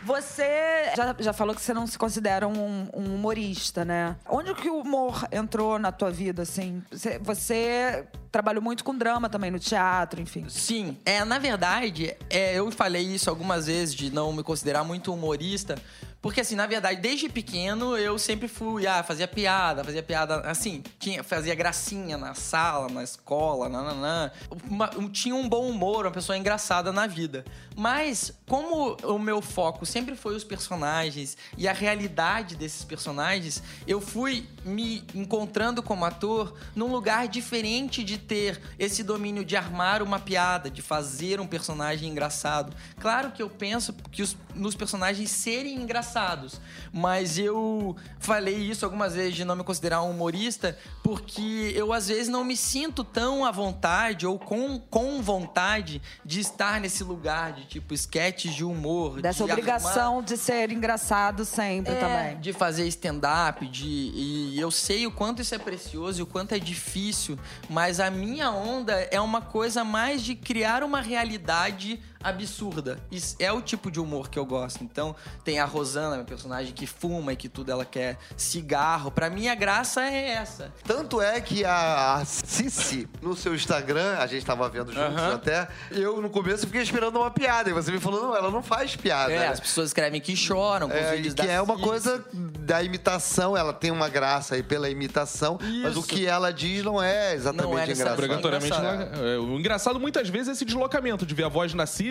Speaker 3: Você já, já falou que você não se considera um, um humorista, né? Onde que o humor entrou na tua vida, assim? Você, você trabalhou muito com drama também, no teatro, enfim.
Speaker 4: Sim, é, na verdade, é, eu falei isso algumas vezes de não me considerar muito humorista, porque assim, na verdade, desde pequeno eu sempre fui, ah, fazia piada, fazia piada, assim, tinha, fazia gracinha na sala, na escola, nananã. Uma- um- tinha um bom humor, uma pessoa engraçada na vida. Mas, como o meu foco sempre foi os personagens e a realidade desses personagens, eu fui me encontrando como ator num lugar diferente de ter esse domínio de armar uma piada, de fazer um personagem engraçado. Claro que eu penso que os, nos personagens serem engraçados, mas eu falei isso algumas vezes de não me considerar um humorista porque eu às vezes não me sinto tão à vontade ou com, com vontade de estar nesse lugar de tipo sketches de humor.
Speaker 3: Dessa
Speaker 4: de
Speaker 3: obrigação de ser engraçado sempre
Speaker 4: é,
Speaker 3: também.
Speaker 4: De fazer stand-up, de. E eu sei o quanto isso é precioso e o quanto é difícil, mas a minha onda é uma coisa mais de criar uma realidade absurda. Isso é o tipo de humor que eu gosto. Então, tem a Rosana, minha personagem, que fuma e que tudo ela quer cigarro. Pra mim, a graça é essa.
Speaker 2: Tanto é que a, a Cici, no seu Instagram, a gente tava vendo juntos
Speaker 4: Aham.
Speaker 2: até, eu no começo fiquei esperando uma piada. E você me falou, não, ela não faz piada.
Speaker 4: É,
Speaker 2: né?
Speaker 4: as pessoas escrevem que choram com os
Speaker 2: É,
Speaker 4: vídeos
Speaker 2: e que
Speaker 4: da
Speaker 2: é uma
Speaker 4: Cici.
Speaker 2: coisa da imitação, ela tem uma graça aí pela imitação, mas o
Speaker 4: Isso.
Speaker 2: que ela diz não é exatamente
Speaker 4: Não é
Speaker 2: engraçado.
Speaker 1: Obrigatoriamente.
Speaker 4: engraçado.
Speaker 1: é- é, o engraçado muitas vezes é esse deslocamento de ver a voz na Cici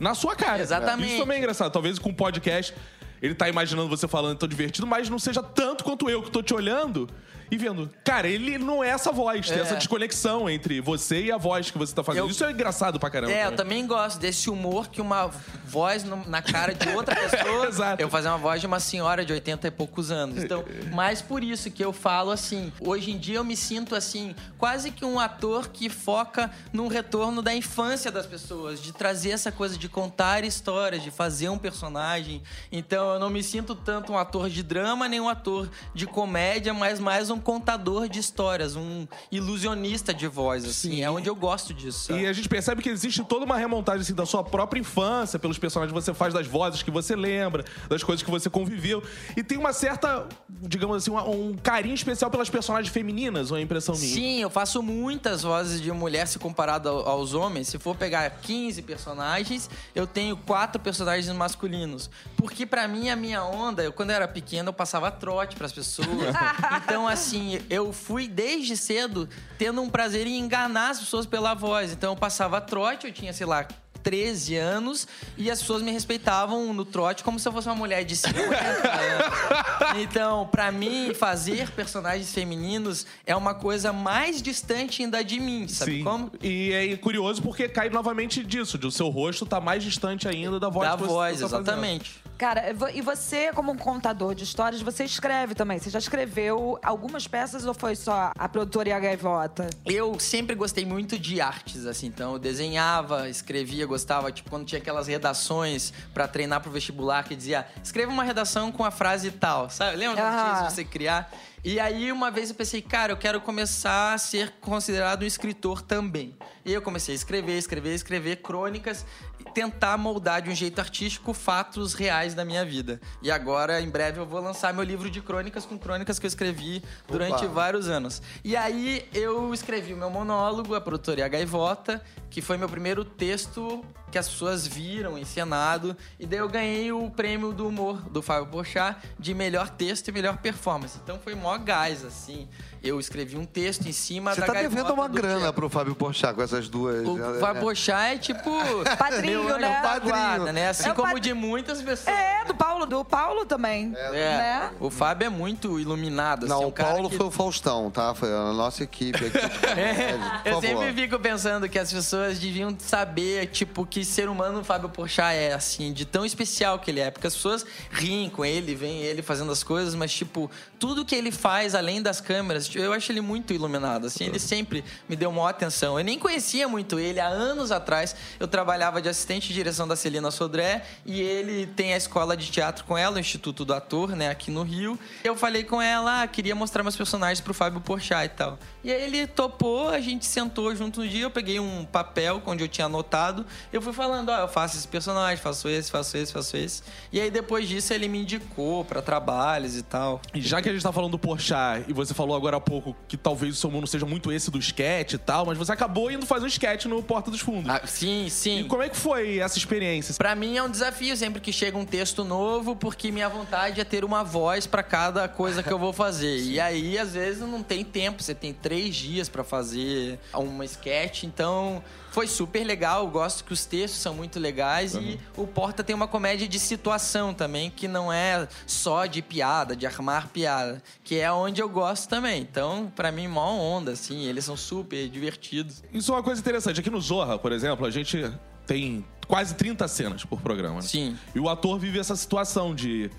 Speaker 1: na sua cara.
Speaker 4: Exatamente.
Speaker 1: Isso também é engraçado. Talvez com o podcast ele tá imaginando você falando tão divertido, mas não seja tanto quanto eu que tô te olhando e vendo. Cara, ele não é essa voz, tem
Speaker 4: É.
Speaker 1: essa desconexão entre você e a voz que você tá fazendo.
Speaker 4: Eu-
Speaker 1: Isso é engraçado pra caramba.
Speaker 4: É, eu
Speaker 1: né?
Speaker 4: também gosto desse humor que uma voz no- na cara de outra pessoa.
Speaker 1: Exato.
Speaker 4: Eu fazer uma voz de uma senhora de 80 e poucos anos. Então, mais por isso que eu falo assim. Hoje em dia eu me sinto assim, quase que um ator que foca num retorno da infância das pessoas, de trazer essa coisa de contar histórias, de fazer um personagem. Então, eu não me sinto tanto um ator de drama, nem um ator de comédia, mas mais um contador de histórias, um ilusionista de voz, assim.
Speaker 1: Sim.
Speaker 4: É onde eu gosto disso. sabe?
Speaker 1: E a gente percebe que existe toda uma remontagem assim, da sua própria infância, pelos personagens que você faz, das vozes que você lembra, das coisas que você conviveu. E tem uma certa, digamos assim, uma- um carinho especial pelas personagens femininas, é impressão minha?
Speaker 4: Sim, eu faço muitas vozes de mulher se comparado ao- aos homens. Se for pegar 15 personagens, eu tenho quatro personagens masculinos. Porque pra mim, a minha onda, eu, quando eu era pequeno, eu passava trote pras pessoas. então, assim, eu fui desde cedo tendo um prazer em enganar as pessoas pela voz. Então, eu passava trote, eu tinha, sei lá, 13 anos e as pessoas me respeitavam no trote como se eu fosse uma mulher de 50 anos. Então, pra mim, fazer personagens femininos é uma coisa mais distante ainda de mim, sabe
Speaker 1: Sim.
Speaker 4: como?
Speaker 1: E é curioso porque cai novamente disso, de o seu rosto tá mais distante ainda da voz
Speaker 4: Da
Speaker 1: que você
Speaker 4: voz,
Speaker 1: tá
Speaker 4: exatamente.
Speaker 3: Cara, e você, como um contador de histórias, você escreve também. Você já escreveu algumas peças ou foi só a produtora e a gaivota?
Speaker 4: Eu sempre gostei muito de artes, assim. Então, eu desenhava, escrevia, gostava. Tipo, quando tinha aquelas redações pra treinar pro vestibular, que dizia... Escreva uma redação com a frase tal, sabe? Lembra
Speaker 3: Ah.
Speaker 4: de você criar? E aí, uma vez eu pensei, cara, eu quero começar a ser considerado um escritor também. E eu comecei a escrever, escrever, escrever crônicas tentar moldar de um jeito artístico fatos reais da minha vida. E agora, em breve, eu vou lançar meu livro de crônicas com crônicas que eu escrevi durante
Speaker 2: Opa.
Speaker 4: vários anos. E aí eu escrevi o meu monólogo, A Produtora e Gaivota, que foi meu primeiro texto que as pessoas viram encenado. E daí eu ganhei o prêmio do humor do Fábio Porchat de melhor texto e melhor performance. Então foi mó gás, assim. Eu escrevi um texto em cima
Speaker 2: Você
Speaker 4: da
Speaker 2: tá
Speaker 4: gaivota
Speaker 2: devendo uma grana
Speaker 4: Diego.
Speaker 2: pro Fábio Porchat com essas duas.
Speaker 4: O
Speaker 2: né?
Speaker 4: Fábio Porchat é tipo...
Speaker 3: Padrinho,
Speaker 4: meu
Speaker 3: né?
Speaker 4: anjo da guarda, né? Assim
Speaker 3: É o
Speaker 4: como de muitas pessoas.
Speaker 3: É, do Paulo, do Paulo também.
Speaker 4: É,
Speaker 3: Né?
Speaker 4: o Fábio é muito iluminado.
Speaker 2: Não,
Speaker 4: assim,
Speaker 2: o
Speaker 4: um cara
Speaker 2: Paulo
Speaker 4: que-
Speaker 2: foi o Faustão, tá? Foi a nossa equipe aqui. por
Speaker 4: Eu sempre fico pensando que as pessoas deviam saber, tipo, que ser humano Fábio Porchat é, assim, de tão especial que ele é. Porque as pessoas riem com ele, veem ele fazendo as coisas, mas, tipo, tudo que ele faz além das câmeras, tipo, eu acho ele muito iluminado, assim. Ele sempre me deu maior atenção. Eu nem conhecia muito ele. Há anos atrás, eu trabalhava de assistente de direção da Celina Sodré e ele tem a escola de teatro com ela, o Instituto do Ator, né, aqui no Rio. Eu falei com ela, ah, queria mostrar meus personagens pro Fábio Porchat e tal. E aí ele topou, a gente sentou junto no dia, eu peguei um papel onde eu tinha anotado, eu fui falando, ó, eu faço esse personagem, faço esse, faço esse, faço esse. E aí depois disso ele me indicou pra trabalhos e tal.
Speaker 1: E já que a gente tá falando do Porchat, e você falou agora há pouco que talvez o seu mundo seja muito esse do sketch e tal, mas você acabou indo fazer um sketch no Porta dos Fundos.
Speaker 4: Ah, sim, sim.
Speaker 1: E como é que foi essa experiência?
Speaker 4: Pra mim é um desafio sempre que chega um texto novo, porque minha vontade é ter uma voz pra cada coisa que eu vou fazer. E aí, às vezes, não tem tempo, você tem três dias pra fazer uma sketch, então foi super legal. Eu gosto que os textos são muito legais e o Porta tem uma comédia de situação também, que não é só de piada, de armar piada, que é onde eu gosto também. Então, pra mim, mó onda, assim, eles são super divertidos.
Speaker 1: Isso é uma coisa interessante. Aqui no Zorra, por exemplo, a gente tem quase 30 cenas por programa. né?
Speaker 4: Sim.
Speaker 1: E o ator vive essa situação de.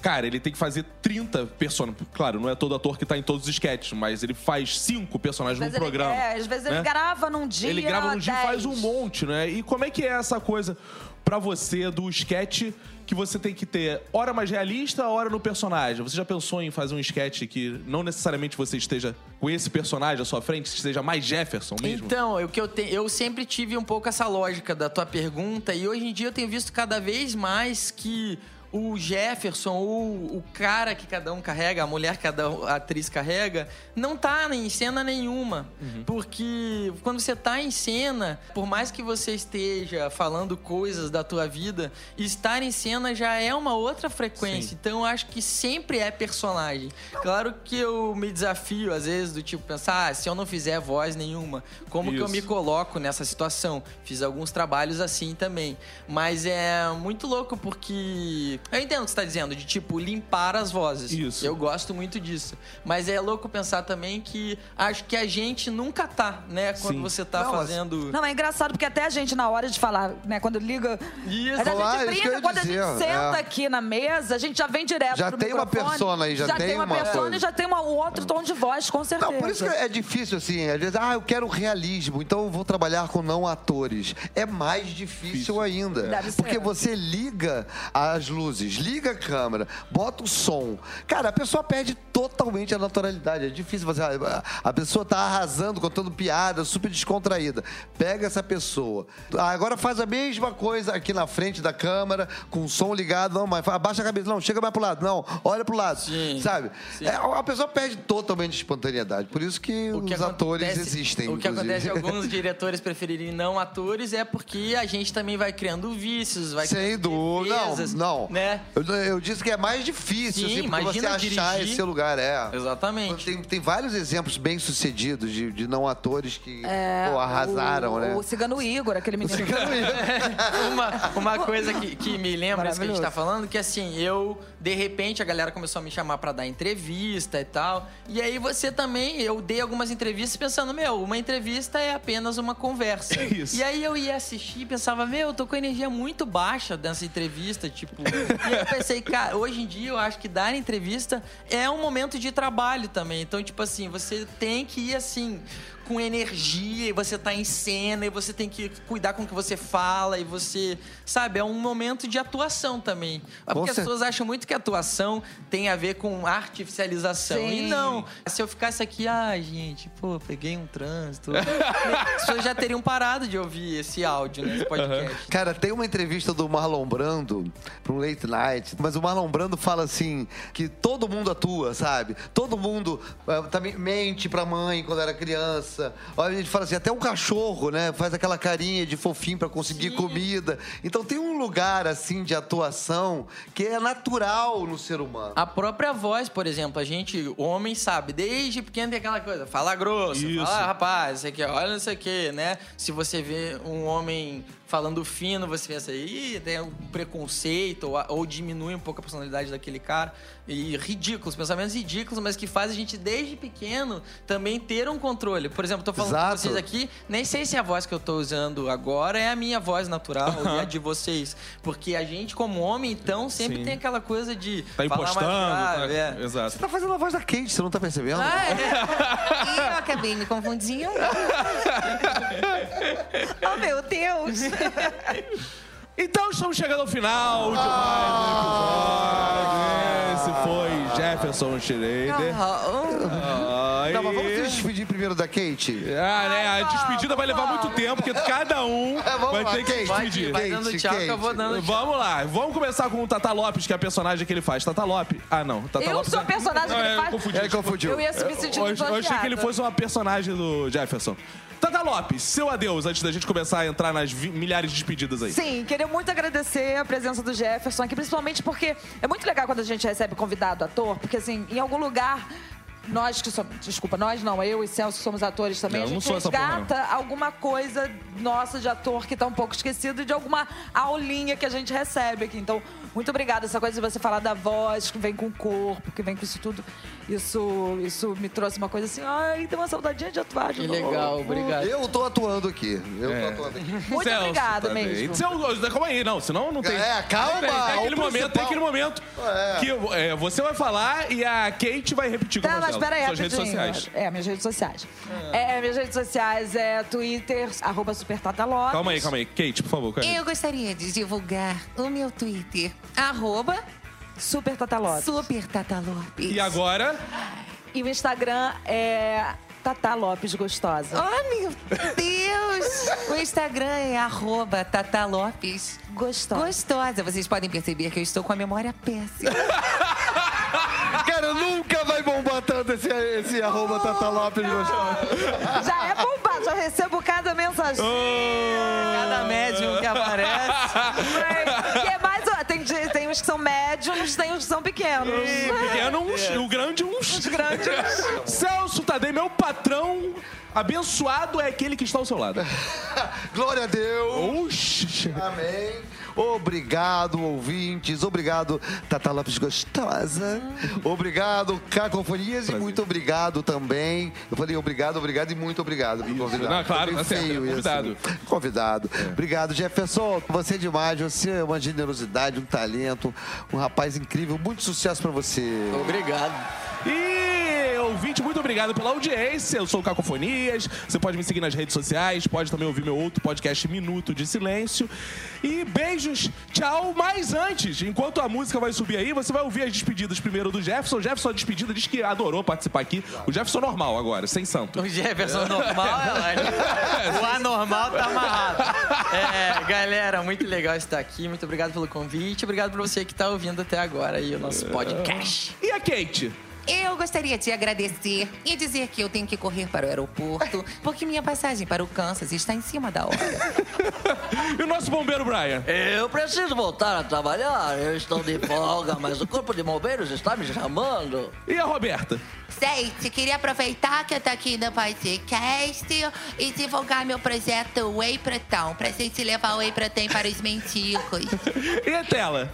Speaker 1: Cara, ele tem que fazer 30 personagens. Claro, não é todo ator que tá em todos os sketches, mas ele faz cinco personagens
Speaker 3: Às
Speaker 1: num
Speaker 3: ele-
Speaker 1: programa.
Speaker 3: é, às vezes ele
Speaker 1: né?
Speaker 3: grava num dia.
Speaker 1: Ele grava num dia e
Speaker 3: 10.
Speaker 1: faz um monte, né? E como é que é essa coisa pra você do sketch que você tem que ter hora mais realista, hora no personagem? Você já pensou em fazer um sketch que não necessariamente você esteja com esse personagem à sua frente, esteja mais Jefferson mesmo?
Speaker 4: Então, o que eu, te, eu sempre tive um pouco essa lógica da tua pergunta e hoje em dia eu tenho visto cada vez mais que o Jefferson, o, o cara que cada um carrega, a mulher que cada atriz carrega, não tá em cena nenhuma. Porque quando você tá em cena, por mais que você esteja falando coisas da tua vida, estar em cena já é uma outra frequência. Então eu acho que sempre é personagem. Claro que eu me desafio, às vezes, do tipo, pensar, ah, se eu não fizer voz nenhuma, como que eu
Speaker 1: Isso.
Speaker 4: me coloco nessa situação? Fiz alguns trabalhos assim também. Mas é muito louco porque. Eu entendo o que você tá dizendo, de tipo, limpar as vozes.
Speaker 1: Isso.
Speaker 4: Eu gosto muito disso. Mas é louco pensar também que acho que a gente nunca tá, né? Quando
Speaker 1: Sim.
Speaker 4: você tá
Speaker 2: Não, mas-
Speaker 4: fazendo.
Speaker 3: Não, é engraçado porque até a gente, na hora de falar, né, quando liga.
Speaker 4: Isso.
Speaker 3: Mas a gente
Speaker 2: isso que eu
Speaker 3: brinca, quando a
Speaker 2: dizer,
Speaker 3: gente senta
Speaker 2: é.
Speaker 3: aqui na mesa, a gente já vem direto
Speaker 2: Já
Speaker 3: pro
Speaker 2: tem uma persona aí, já
Speaker 3: já
Speaker 2: tem
Speaker 3: tem uma
Speaker 2: uma
Speaker 3: persona
Speaker 2: coisa.
Speaker 3: e já tem uma- um outro tom de voz, com certeza.
Speaker 2: Não, por isso que é difícil, assim, às vezes, ah, eu quero realismo, então eu vou trabalhar com não atores. É mais difícil ainda.
Speaker 3: Deve ser.
Speaker 2: Porque você liga as luzes, liga a câmera, bota o som. Cara, a pessoa perde totalmente a naturalidade. É difícil você. A, pessoa tá arrasando, contando piada, super descontraída. Pega essa pessoa. Ah, agora faz a mesma coisa aqui na frente da câmera, com o som ligado. Não, mas abaixa a cabeça. Não, chega mais pro lado. Não, olha pro lado.
Speaker 4: Sim,
Speaker 2: Sabe?
Speaker 4: sim.
Speaker 2: É, a pessoa perde totalmente a espontaneidade. Por isso que,
Speaker 4: que
Speaker 2: os atores existem.
Speaker 4: O que
Speaker 2: inclusive.
Speaker 4: acontece é alguns diretores preferirem não atores é porque a gente também vai criando vícios, vai
Speaker 2: Sem
Speaker 4: criando
Speaker 2: dúvida. Não, não.
Speaker 4: Né?
Speaker 2: Eu, eu disse que é mais difícil,
Speaker 4: Sim,
Speaker 2: assim, porque você achar
Speaker 4: dirigir.
Speaker 2: esse lugar. É.
Speaker 4: Exatamente.
Speaker 2: Tem, tem vários exemplos bem sucedidos de, de não atores que pô, arrasaram,
Speaker 3: o,
Speaker 2: né?
Speaker 3: O Cigano Igor, aquele menino.
Speaker 4: uma, uma coisa que, que me lembra isso que a gente tá falando, que assim, eu, de repente, a galera começou a me chamar pra dar entrevista e tal. E aí você também, eu dei algumas entrevistas pensando, meu, uma entrevista é apenas uma conversa.
Speaker 1: É isso.
Speaker 4: E aí eu ia assistir e pensava, meu, eu tô com energia muito baixa dessa entrevista, tipo. E eu pensei, cara, hoje em dia eu acho que dar entrevista é um momento de trabalho também. Então, tipo assim, você tem que ir assim. Com energia, e você tá em cena, e você tem que cuidar com o que você fala, e você. Sabe, é um momento de atuação também. Porque as pessoas acham muito que atuação tem a ver com artificialização. E
Speaker 3: Sim.
Speaker 4: não. Se eu ficasse aqui, ai, gente, pô, peguei um trânsito. As pessoas já teriam parado de ouvir esse áudio, né? Esse podcast.
Speaker 2: Cara, tem uma entrevista do Marlon Brando para um late night, mas o Marlon Brando fala assim que todo mundo atua, sabe? Todo mundo eh, também mente pra mãe quando era criança. Olha, a gente fala assim, até um cachorro, né, faz aquela carinha de fofinho pra conseguir comida. Então tem um lugar assim de atuação que é natural no ser humano.
Speaker 4: A própria voz, por exemplo, a gente, homem, sabe, desde pequeno tem aquela coisa, fala grosso,
Speaker 1: Isso.
Speaker 4: fala, ah, rapaz, isso aqui, olha isso aqui, né? Se você vê um homem falando fino, você pensa, ih, tem um preconceito, ou, ou diminui um pouco a personalidade daquele cara. E ridículos, pensamentos ridículos, mas que faz a gente, desde pequeno, também ter um controle. Por exemplo, tô falando
Speaker 2: Exato.
Speaker 4: com vocês aqui, nem sei se a voz que eu tô usando agora é a minha voz natural ou é a de vocês. Porque a gente, como homem, então, sempre
Speaker 1: Sim.
Speaker 4: tem aquela coisa de
Speaker 1: Tá
Speaker 4: falar mais
Speaker 1: impostando.
Speaker 4: grave,
Speaker 1: tá-
Speaker 4: é.
Speaker 1: Exato.
Speaker 2: Você tá fazendo a voz da Kate, você não tá percebendo?
Speaker 4: Ah, é.
Speaker 5: E eu acabei me confundindo.
Speaker 3: Oh, meu Deus!
Speaker 1: Então estamos chegando ao final de mais um episódio. Esse foi Jefferson Schrader. Ai.
Speaker 2: Não, mas vamos se despedir primeiro da Kate?
Speaker 1: Ah, né? A despedida vai levar muito tempo, porque cada um
Speaker 2: É, vamos
Speaker 1: vai
Speaker 2: lá,
Speaker 1: ter que se
Speaker 2: Kate.
Speaker 1: Despedir.
Speaker 4: vai dando
Speaker 2: Kate,
Speaker 4: tchau que eu vou dando tchau.
Speaker 1: Vamos lá, vamos começar com o Tata Lopes, que é a personagem que ele faz. Tata Lopes. Ah, não. Tata
Speaker 3: Eu
Speaker 1: Lopes
Speaker 3: sou
Speaker 1: é-
Speaker 3: a personagem que
Speaker 1: Não,
Speaker 3: ele
Speaker 1: é,
Speaker 3: faz?
Speaker 1: confundi,
Speaker 2: Ele confundiu.
Speaker 3: Eu ia se me sentir
Speaker 1: Eu, eu achei que ele fosse uma personagem do Jefferson. Tata Lopes, seu adeus, antes da gente começar a entrar nas milhares de despedidas aí.
Speaker 3: Sim, queria muito agradecer a presença do Jefferson aqui, principalmente porque é muito legal quando a gente recebe convidado ator, porque assim, em algum lugar. Nós que somos. Desculpa, nós não, eu e Celso que somos atores também.
Speaker 1: Não,
Speaker 3: a gente
Speaker 1: essa porra,
Speaker 3: resgata alguma coisa nossa de ator que tá um pouco esquecido de alguma aulinha que a gente recebe aqui. Então, muito obrigada. Essa coisa de você falar da voz, que vem com o corpo, que vem com isso tudo. Isso, isso me trouxe uma coisa assim, ai, tem uma saudadinha de atuar de
Speaker 4: Que
Speaker 3: novo.
Speaker 4: legal, obrigado.
Speaker 2: Eu tô atuando aqui. Eu
Speaker 1: É.
Speaker 2: tô atuando aqui.
Speaker 3: Muito
Speaker 1: Celso
Speaker 3: obrigada
Speaker 1: também.
Speaker 3: mesmo.
Speaker 1: Seu, calma aí, não, senão não tem.
Speaker 2: É, calma,
Speaker 1: Tem, tem aquele
Speaker 2: o
Speaker 1: momento, tem
Speaker 2: principal.
Speaker 1: aquele momento
Speaker 2: É.
Speaker 1: que é, você vai falar e a Kate vai repetir com
Speaker 3: Tá, mas peraí,
Speaker 1: suas redes
Speaker 3: rapidinho.
Speaker 1: sociais.
Speaker 3: É, minhas redes sociais. É, minhas redes sociais é Twitter, arroba SuperTataLopes.
Speaker 1: Calma aí, calma aí. Kate, por favor. cara.
Speaker 5: Eu gostaria de divulgar o meu Twitter, arroba
Speaker 3: SuperTataLopes.
Speaker 5: Super Tata Lopes.
Speaker 1: E agora,
Speaker 3: E o Instagram é Tata Lopes Gostosa.
Speaker 5: Oh, meu Deus! O Instagram é arroba Tata Lopes.
Speaker 3: Gostosa.
Speaker 5: Gostosa. Vocês podem perceber que eu estou com a memória péssima.
Speaker 2: Cara, nunca vai bombar tanto esse, esse arroba Tata Lopes gostoso.
Speaker 3: Já é bombado, já recebo cada mensagem.
Speaker 4: Cada médium que aparece.
Speaker 3: Uns que são médiums, tem uns que são pequenos.
Speaker 1: pequeno uns, o grande uns.
Speaker 3: Os grandes.
Speaker 1: Celso Tadei, meu patrão abençoado é aquele que está ao seu lado.
Speaker 2: Glória a Deus.
Speaker 1: Oxi.
Speaker 2: Amém. Obrigado, ouvintes. Obrigado, Tata Lopes Gostosa. Obrigado, Cacofonias. E muito obrigado também. Eu falei obrigado, obrigado e muito obrigado. por convidar.
Speaker 1: Não, claro, tá
Speaker 2: feio
Speaker 1: é convidado.
Speaker 2: isso. Convidado. Obrigado, Jefferson. Você é demais. Você é uma generosidade, um talento, um rapaz incrível. Muito sucesso pra você.
Speaker 4: Obrigado.
Speaker 1: E, ouvinte, muito obrigado pela audiência. Eu sou o Cacofonias. Você pode me seguir nas redes sociais, pode também ouvir meu outro podcast Minuto de Silêncio. E beijos, tchau. Mas antes, enquanto a música vai subir aí, você vai ouvir as despedidas primeiro do Jefferson. O Jefferson, a despedida, diz que adorou participar aqui. O Jefferson normal agora, sem santo.
Speaker 4: O Jefferson normal é. O anormal tá amarrado. É, galera, muito legal estar aqui. Muito obrigado pelo convite. Obrigado por você que tá ouvindo até agora aí o nosso podcast.
Speaker 1: E a Kate?
Speaker 5: Eu gostaria de agradecer e dizer que eu tenho que correr para o aeroporto, porque minha passagem para o Kansas está em cima da hora.
Speaker 1: E o nosso bombeiro Brian?
Speaker 6: Eu preciso voltar a trabalhar. Eu estou de folga, mas o corpo de bombeiros está me chamando.
Speaker 1: E a Roberta?
Speaker 5: Gente, queria aproveitar que eu tô aqui no podcast e divulgar meu projeto Whey Proton, pra gente levar o Whey Protein para os mendigos.
Speaker 1: E a tela?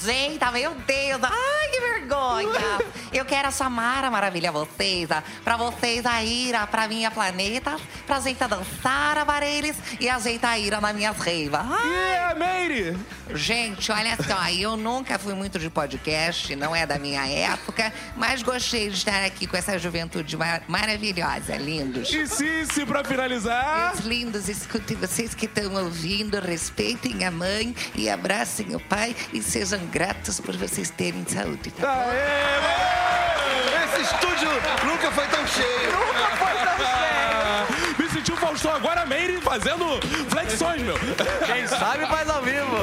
Speaker 5: Azeita, meu Deus. Ai, que vergonha. Eu quero chamar a maravilha vocês, pra vocês a ira pra minha planeta, pra gente dançar aparelhos e a gente a ira na minhas reivas. Ai,
Speaker 1: Yeah, Meire!
Speaker 5: Gente, olha só, eu nunca fui muito de podcast, não é da minha época, mas gostei de estar aqui com essa juventude ma- maravilhosa, lindos.
Speaker 1: E Cici, pra finalizar.
Speaker 5: Meus lindos, escutem vocês que estão ouvindo, respeitem a mãe e abracem o pai e sejam gratos por vocês terem saúde. Tá?
Speaker 1: Aê,
Speaker 2: Esse estúdio nunca foi tão cheio.
Speaker 3: Nunca foi tão cheio.
Speaker 1: Me sentiu Faustão agora, Meire, fazendo flexões, meu.
Speaker 4: Quem sabe faz ao vivo.